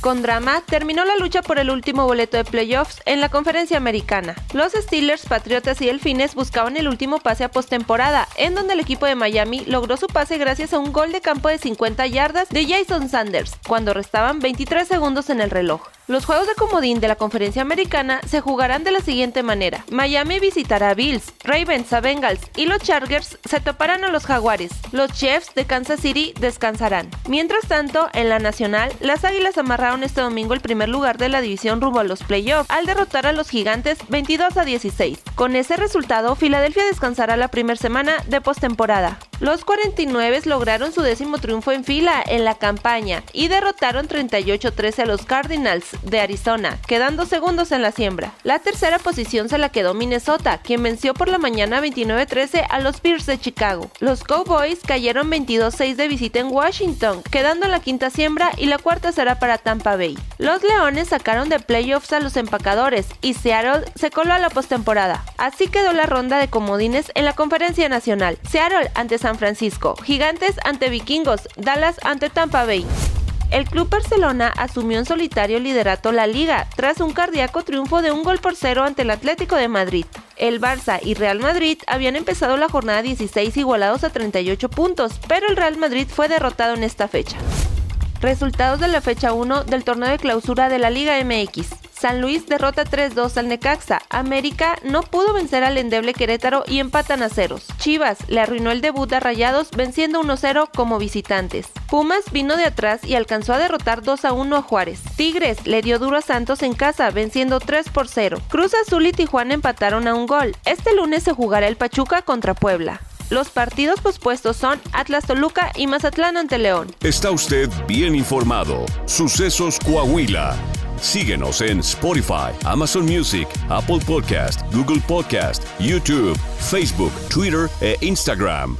Con drama, terminó la lucha por el último boleto de playoffs en la conferencia americana. Los Steelers, Patriotas y Delfines buscaban el último pase a postemporada, en donde el equipo de Miami logró su pase gracias a un gol de campo de 50 yardas de Jason Sanders, cuando restaban 23 segundos en el reloj. Los juegos de comodín de la conferencia americana se jugarán de la siguiente manera. Miami visitará a Bills, Ravens a Bengals y los Chargers se toparán a los Jaguares. Los Chiefs de Kansas City descansarán. Mientras tanto, en la nacional, las Águilas amarraron este domingo el primer lugar de la división rumbo a los playoffs al derrotar a los Gigantes 22 a 16. Con ese resultado, Filadelfia descansará la primera semana de postemporada. Los 49 lograron su décimo triunfo en fila en la campaña y derrotaron 38-13 a los Cardinals de Arizona, quedando segundos en la siembra. La tercera posición se la quedó Minnesota, quien venció por la mañana 29-13 a los Bears de Chicago. Los Cowboys cayeron 22-6 de visita en Washington, quedando en la quinta siembra y la cuarta será para Tampa Bay. Los Leones sacaron de playoffs a los empacadores y Seattle se coló a la postemporada. Así quedó la ronda de comodines en la conferencia nacional. Seattle ante San Francisco, Gigantes ante Vikingos, Dallas ante Tampa Bay. El Club Barcelona asumió en solitario liderato la liga tras un cardíaco triunfo de un gol por cero ante el Atlético de Madrid. El Barça y Real Madrid habían empezado la jornada 16 igualados a 38 puntos, pero el Real Madrid fue derrotado en esta fecha. Resultados de la fecha 1 del torneo de clausura de la Liga MX. San Luis derrota 3-2 al Necaxa. América no pudo vencer al endeble Querétaro y empatan a ceros. Chivas le arruinó el debut a Rayados venciendo 1-0 como visitantes. Pumas vino de atrás y alcanzó a derrotar 2-1 a Juárez. Tigres le dio duro a Santos en casa venciendo 3 0. Cruz Azul y Tijuana empataron a un gol. Este lunes se jugará el Pachuca contra Puebla. Los partidos pospuestos son Atlas Toluca y Mazatlán ante León. Está usted bien informado. Sucesos Coahuila. Síguenos en Spotify, Amazon Music, Apple Podcast, Google Podcast, YouTube, Facebook, Twitter e Instagram.